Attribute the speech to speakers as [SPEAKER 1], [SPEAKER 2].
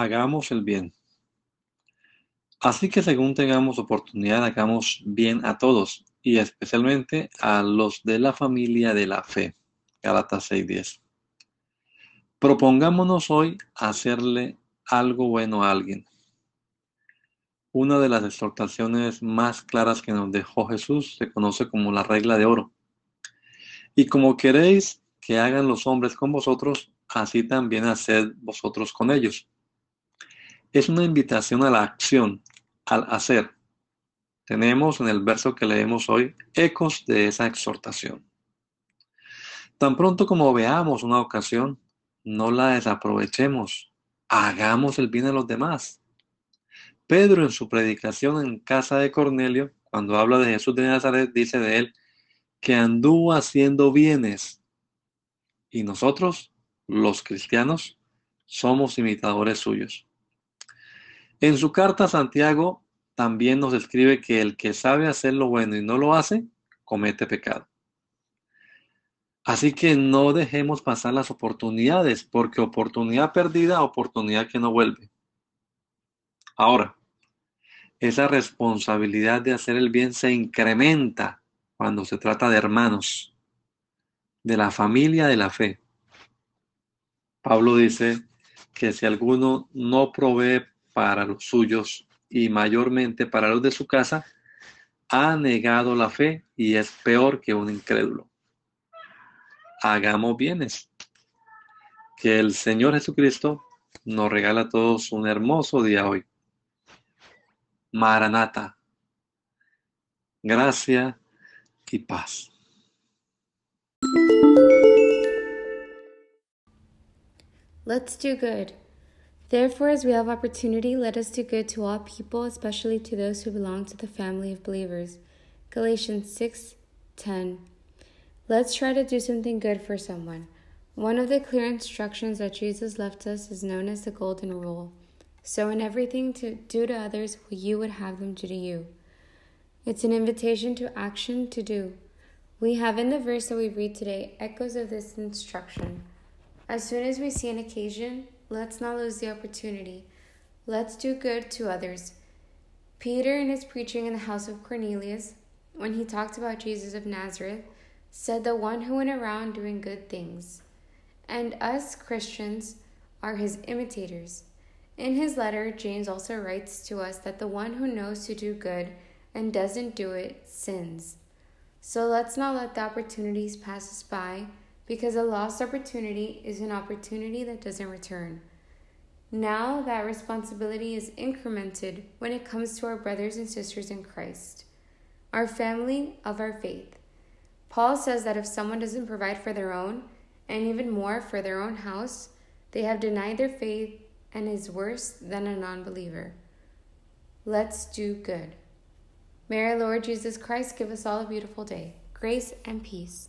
[SPEAKER 1] Hagamos el bien. Así que según tengamos oportunidad, hagamos bien a todos y especialmente a los de la familia de la fe. Galatas 6:10. Propongámonos hoy hacerle algo bueno a alguien. Una de las exhortaciones más claras que nos dejó Jesús se conoce como la regla de oro. Y como queréis que hagan los hombres con vosotros, así también haced vosotros con ellos es una invitación a la acción, al hacer. Tenemos en el verso que leemos hoy ecos de esa exhortación. Tan pronto como veamos una ocasión, no la desaprovechemos, hagamos el bien a los demás. Pedro en su predicación en casa de Cornelio, cuando habla de Jesús de Nazaret, dice de él que anduvo haciendo bienes. Y nosotros, los cristianos, somos imitadores suyos. En su carta Santiago también nos escribe que el que sabe hacer lo bueno y no lo hace, comete pecado. Así que no dejemos pasar las oportunidades, porque oportunidad perdida, oportunidad que no vuelve. Ahora, esa responsabilidad de hacer el bien se incrementa cuando se trata de hermanos, de la familia de la fe. Pablo dice que si alguno no provee para los suyos y mayormente para los de su casa, ha negado la fe y es peor que un incrédulo. Hagamos bienes. Que el Señor Jesucristo nos regala a todos un hermoso día hoy. Maranata. Gracia y paz.
[SPEAKER 2] Let's do good. Therefore, as we have opportunity, let us do good to all people, especially to those who belong to the family of believers. Galatians 6:10. Let's try to do something good for someone. One of the clear instructions that Jesus left us is known as the golden rule. So in everything to do to others what you would have them do to you. It's an invitation to action to do. We have in the verse that we read today echoes of this instruction. As soon as we see an occasion, Let's not lose the opportunity. Let's do good to others. Peter, in his preaching in the house of Cornelius, when he talked about Jesus of Nazareth, said the one who went around doing good things. And us Christians are his imitators. In his letter, James also writes to us that the one who knows to do good and doesn't do it sins. So let's not let the opportunities pass us by because a lost opportunity is an opportunity that doesn't return. Now that responsibility is incremented when it comes to our brothers and sisters in Christ, our family of our faith. Paul says that if someone doesn't provide for their own, and even more for their own house, they have denied their faith and is worse than a non believer. Let's do good. May our Lord Jesus Christ give us all a beautiful day, grace and peace.